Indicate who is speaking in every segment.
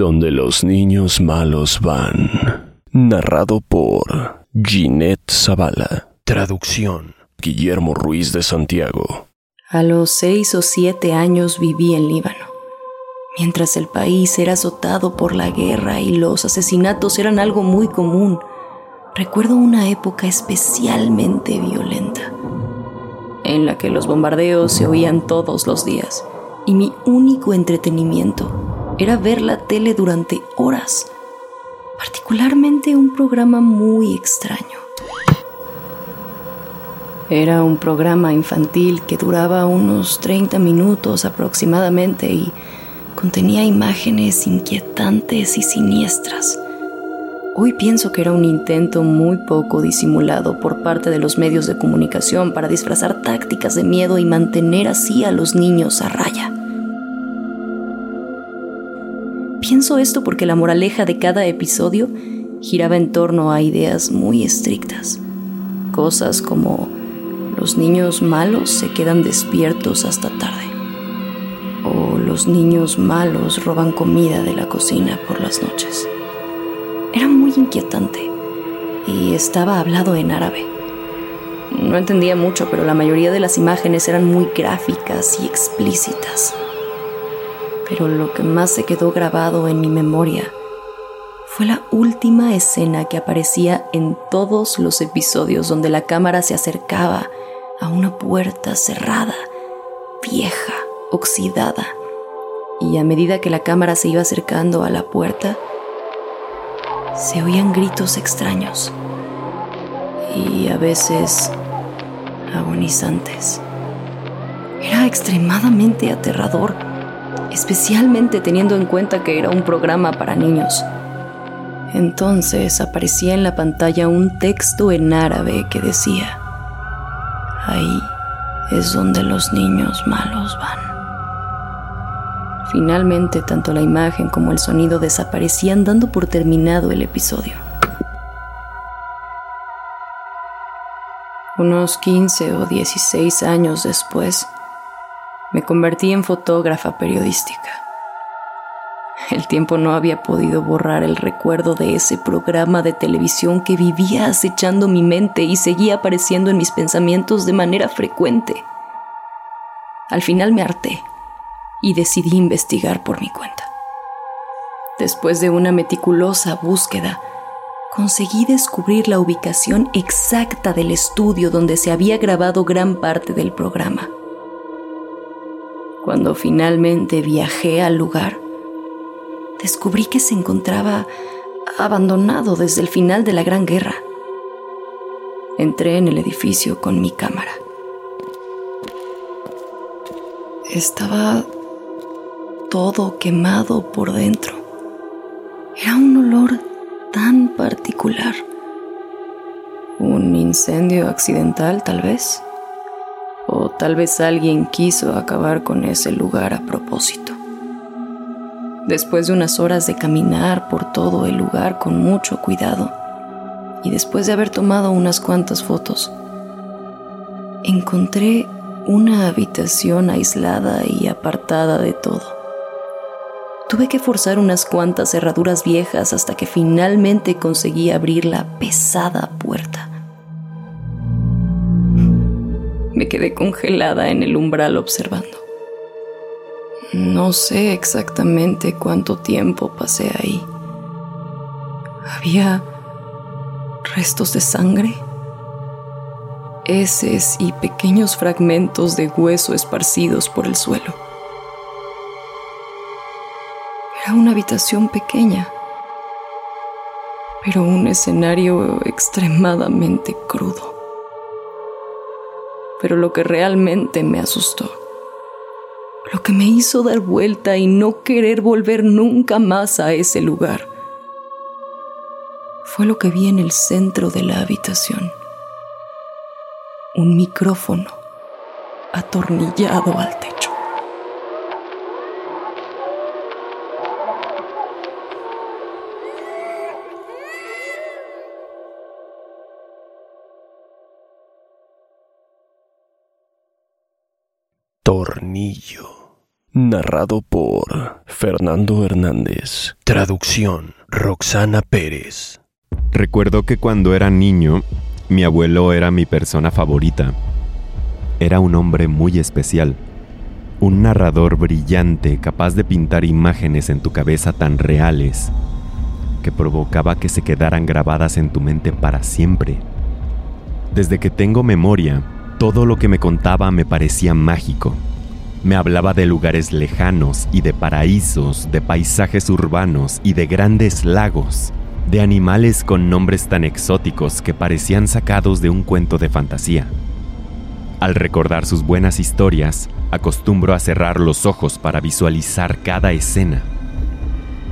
Speaker 1: Donde los niños malos van. Narrado por Ginette Zavala. Traducción. Guillermo Ruiz de Santiago.
Speaker 2: A los seis o siete años viví en Líbano. Mientras el país era azotado por la guerra y los asesinatos eran algo muy común, recuerdo una época especialmente violenta, en la que los bombardeos se oían todos los días y mi único entretenimiento era ver la tele durante horas, particularmente un programa muy extraño. Era un programa infantil que duraba unos 30 minutos aproximadamente y contenía imágenes inquietantes y siniestras Hoy pienso que era un intento muy poco disimulado por parte de los medios de comunicación para disfrazar tácticas de miedo y mantener así a los niños a raya. Pienso esto porque la moraleja de cada episodio giraba en torno a ideas muy estrictas. Cosas como los niños malos se quedan despiertos hasta tarde. O los niños malos roban comida de la cocina por las noches. Era muy inquietante y estaba hablado en árabe. No entendía mucho, pero la mayoría de las imágenes eran muy gráficas y explícitas. Pero lo que más se quedó grabado en mi memoria fue la última escena que aparecía en todos los episodios donde la cámara se acercaba a una puerta cerrada, vieja, oxidada. Y a medida que la cámara se iba acercando a la puerta, se oían gritos extraños y a veces agonizantes. Era extremadamente aterrador, especialmente teniendo en cuenta que era un programa para niños. Entonces aparecía en la pantalla un texto en árabe que decía, ahí es donde los niños malos van. Finalmente, tanto la imagen como el sonido desaparecían dando por terminado el episodio. Unos 15 o 16 años después, me convertí en fotógrafa periodística. El tiempo no había podido borrar el recuerdo de ese programa de televisión que vivía acechando mi mente y seguía apareciendo en mis pensamientos de manera frecuente. Al final me harté y decidí investigar por mi cuenta. Después de una meticulosa búsqueda, conseguí descubrir la ubicación exacta del estudio donde se había grabado gran parte del programa. Cuando finalmente viajé al lugar, descubrí que se encontraba abandonado desde el final de la Gran Guerra. Entré en el edificio con mi cámara. Estaba todo quemado por dentro. Era un olor tan particular. Un incendio accidental tal vez. Tal vez alguien quiso acabar con ese lugar a propósito. Después de unas horas de caminar por todo el lugar con mucho cuidado, y después de haber tomado unas cuantas fotos, encontré una habitación aislada y apartada de todo. Tuve que forzar unas cuantas cerraduras viejas hasta que finalmente conseguí abrir la pesada puerta. Me quedé congelada en el umbral observando. No sé exactamente cuánto tiempo pasé ahí. Había restos de sangre, heces y pequeños fragmentos de hueso esparcidos por el suelo. Era una habitación pequeña, pero un escenario extremadamente crudo. Pero lo que realmente me asustó, lo que me hizo dar vuelta y no querer volver nunca más a ese lugar. Fue lo que vi en el centro de la habitación. Un micrófono atornillado al techo.
Speaker 1: Tornillo. Narrado por Fernando Hernández. Traducción Roxana Pérez.
Speaker 3: Recuerdo que cuando era niño, mi abuelo era mi persona favorita. Era un hombre muy especial, un narrador brillante capaz de pintar imágenes en tu cabeza tan reales que provocaba que se quedaran grabadas en tu mente para siempre. Desde que tengo memoria, todo lo que me contaba me parecía mágico. Me hablaba de lugares lejanos y de paraísos, de paisajes urbanos y de grandes lagos, de animales con nombres tan exóticos que parecían sacados de un cuento de fantasía. Al recordar sus buenas historias, acostumbro a cerrar los ojos para visualizar cada escena.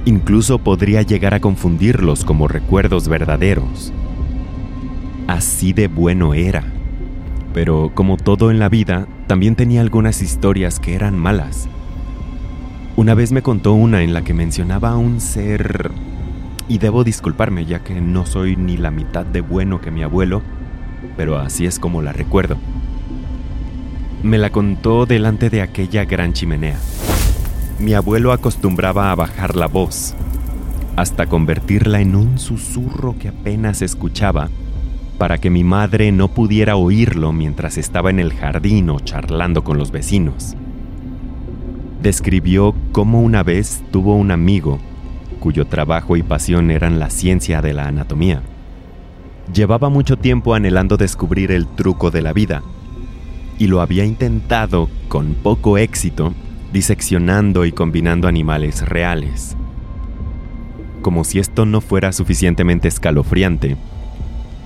Speaker 3: Incluso podría llegar a confundirlos como recuerdos verdaderos. Así de bueno era pero como todo en la vida, también tenía algunas historias que eran malas. Una vez me contó una en la que mencionaba a un ser... Y debo disculparme ya que no soy ni la mitad de bueno que mi abuelo, pero así es como la recuerdo. Me la contó delante de aquella gran chimenea. Mi abuelo acostumbraba a bajar la voz, hasta convertirla en un susurro que apenas escuchaba para que mi madre no pudiera oírlo mientras estaba en el jardín o charlando con los vecinos. Describió cómo una vez tuvo un amigo cuyo trabajo y pasión eran la ciencia de la anatomía. Llevaba mucho tiempo anhelando descubrir el truco de la vida y lo había intentado con poco éxito diseccionando y combinando animales reales. Como si esto no fuera suficientemente escalofriante,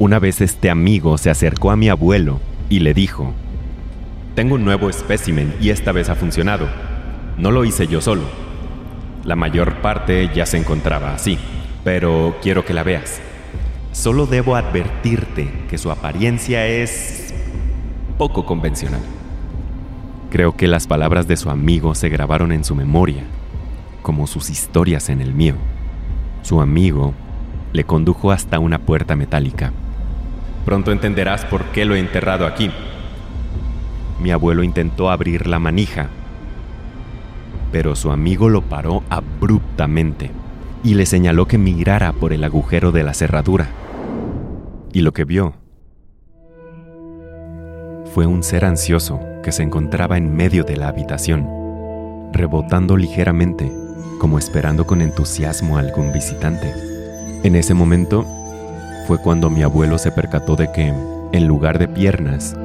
Speaker 3: una vez este amigo se acercó a mi abuelo y le dijo, Tengo un nuevo espécimen y esta vez ha funcionado. No lo hice yo solo. La mayor parte ya se encontraba así, pero quiero que la veas. Solo debo advertirte que su apariencia es poco convencional. Creo que las palabras de su amigo se grabaron en su memoria, como sus historias en el mío. Su amigo le condujo hasta una puerta metálica. Pronto entenderás por qué lo he enterrado aquí. Mi abuelo intentó abrir la manija, pero su amigo lo paró abruptamente y le señaló que mirara por el agujero de la cerradura. Y lo que vio fue un ser ansioso que se encontraba en medio de la habitación, rebotando ligeramente, como esperando con entusiasmo a algún visitante. En ese momento, fue cuando mi abuelo se percató de que, en lugar de piernas,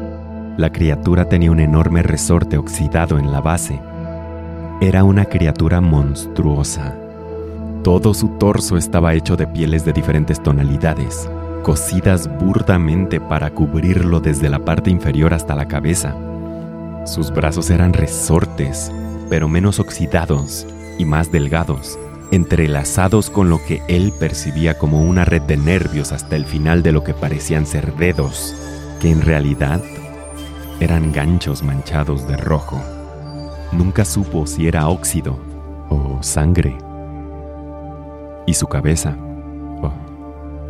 Speaker 3: la criatura tenía un enorme resorte oxidado en la base. Era una criatura monstruosa. Todo su torso estaba hecho de pieles de diferentes tonalidades, cosidas burdamente para cubrirlo desde la parte inferior hasta la cabeza. Sus brazos eran resortes, pero menos oxidados y más delgados entrelazados con lo que él percibía como una red de nervios hasta el final de lo que parecían ser dedos, que en realidad eran ganchos manchados de rojo. Nunca supo si era óxido o sangre. Y su cabeza. Oh,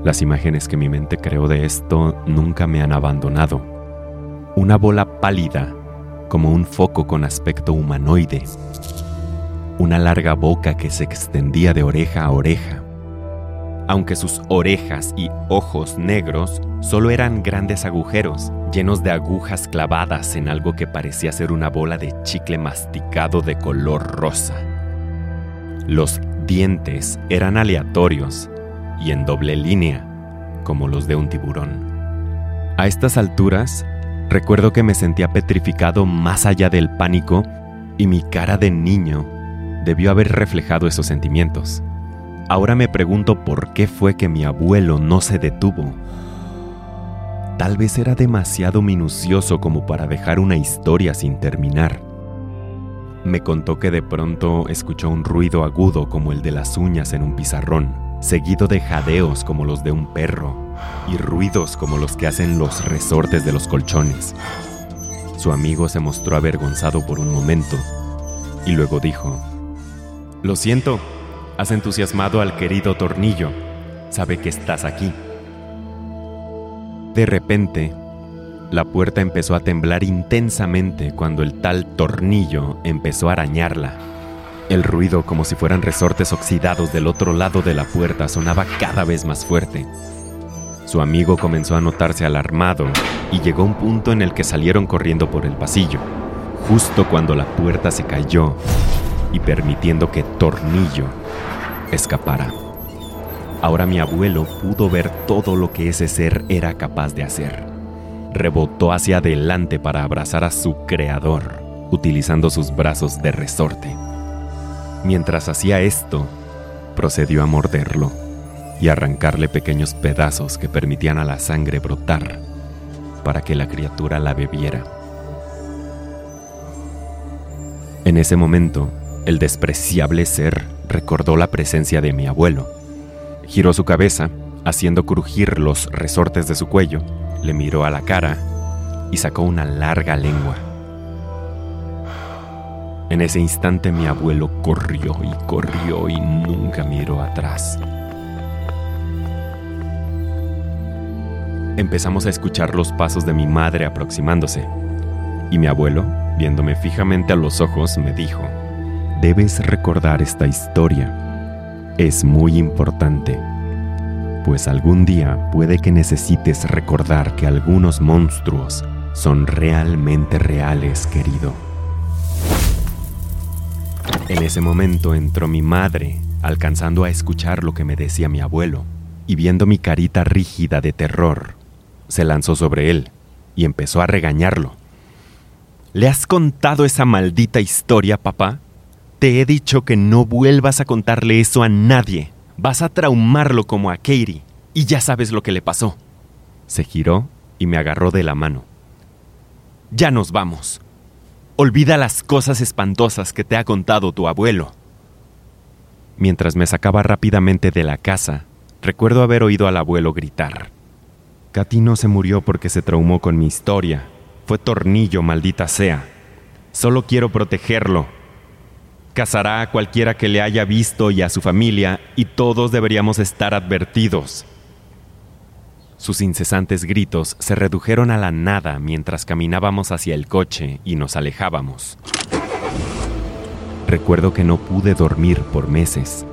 Speaker 3: las imágenes que mi mente creó de esto nunca me han abandonado. Una bola pálida, como un foco con aspecto humanoide, una larga boca que se extendía de oreja a oreja. Aunque sus orejas y ojos negros solo eran grandes agujeros, llenos de agujas clavadas en algo que parecía ser una bola de chicle masticado de color rosa. Los dientes eran aleatorios y en doble línea, como los de un tiburón. A estas alturas, recuerdo que me sentía petrificado más allá del pánico y mi cara de niño debió haber reflejado esos sentimientos. Ahora me pregunto por qué fue que mi abuelo no se detuvo. Tal vez era demasiado minucioso como para dejar una historia sin terminar. me contó que de pronto escuchó un ruido agudo como el de las uñas en un pizarrón, seguido de jadeos como los de un perro y ruidos como los que hacen los resortes de los colchones. Su amigo se mostró avergonzado por un momento y luego dijo, Lo siento, has entusiasmado al querido tornillo, sabe que estás aquí. De repente, la puerta empezó a temblar intensamente cuando el tal tornillo empezó a arañarla. El ruido, como si fueran resortes oxidados del otro lado de la puerta, sonaba cada vez más fuerte. Su amigo comenzó a notarse alarmado y llegó un punto en el que salieron corriendo por el pasillo, justo cuando la puerta se cayó y permitiendo que Tornillo escapara. Ahora mi abuelo pudo ver todo lo que ese ser era capaz de hacer rebotó hacia adelante para abrazar a su creador, utilizando sus brazos de resorte. Mientras hacía esto, procedió a morderlo y arrancarle pequeños pedazos que permitían a la sangre brotar para que la criatura la bebiera. En ese momento, el despreciable ser recordó la presencia de mi abuelo. Giró su cabeza, haciendo crujir los resortes de su cuello, le miró a la cara y sacó una larga lengua. En ese instante mi abuelo corrió y corrió y nunca miró atrás. Empezamos a escuchar los pasos de mi madre aproximándose, y mi abuelo, viéndome fijamente a los ojos, me dijo, debes recordar esta historia. Es muy importante pues algún día puede que necesites recordar que algunos monstruos son realmente reales, querido. En ese momento entró mi madre, alcanzando a escuchar lo que me decía mi abuelo, y viendo mi carita rígida de terror, se lanzó sobre él y empezó a regañarlo. ¿Le has contado esa maldita historia, papá? Te he dicho que no vuelvas a contarle eso a nadie. Vas a traumarlo como a Katie. Y ya sabes lo que le pasó. Se giró y me agarró de la mano. Ya nos vamos. Olvida las cosas espantosas que te ha contado tu abuelo. Mientras me sacaba rápidamente de la casa, recuerdo haber oído al abuelo gritar. Katy no se murió porque se traumó con mi historia. Fue tornillo, maldita sea. Solo quiero protegerlo Casará a cualquiera que le haya visto y a su familia, y todos deberíamos estar advertidos. Sus incesantes gritos se redujeron a la nada mientras caminábamos hacia el coche y nos alejábamos. Recuerdo que no pude dormir por meses.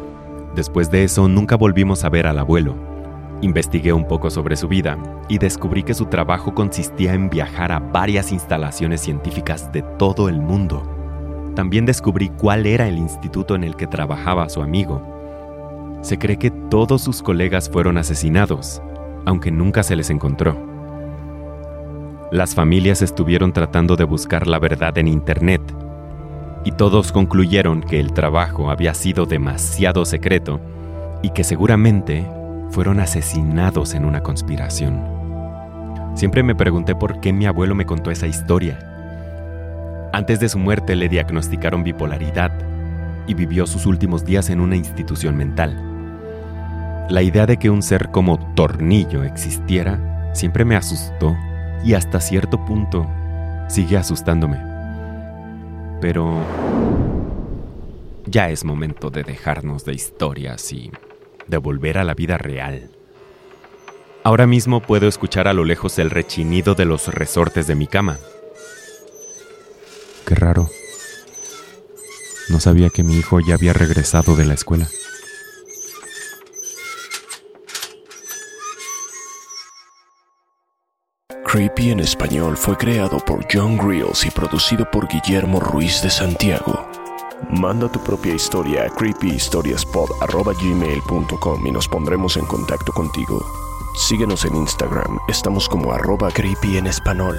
Speaker 3: Después de eso nunca volvimos a ver al abuelo. Investigué un poco sobre su vida y descubrí que su trabajo consistía en viajar a varias instalaciones científicas de todo el mundo también descubrí cuál era el instituto en el que trabajaba su amigo. Se cree que todos sus colegas fueron asesinados, aunque nunca se les encontró. Las familias estuvieron tratando de buscar la verdad en Internet y todos concluyeron que el trabajo había sido demasiado secreto y que seguramente fueron asesinados en una conspiración. Siempre me pregunté por qué mi abuelo me contó esa historia antes de su muerte le diagnosticaron bipolaridad y vivió sus últimos días en una institución mental. La idea de que un ser como Tornillo existiera siempre me asustó y hasta cierto punto sigue asustándome. Pero ya es momento de dejarnos de historias y de volver a la vida real. Ahora mismo puedo escuchar a lo lejos el rechinido de los resortes de mi cama Qué raro. No sabía que mi hijo ya había regresado de la escuela.
Speaker 1: Creepy en español fue creado por John Grills y producido por Guillermo Ruiz de Santiago. Manda tu propia historia a creepyhistoriaspod.gmail.com y nos pondremos en contacto contigo. Síguenos en Instagram, estamos como arroba creepy en español.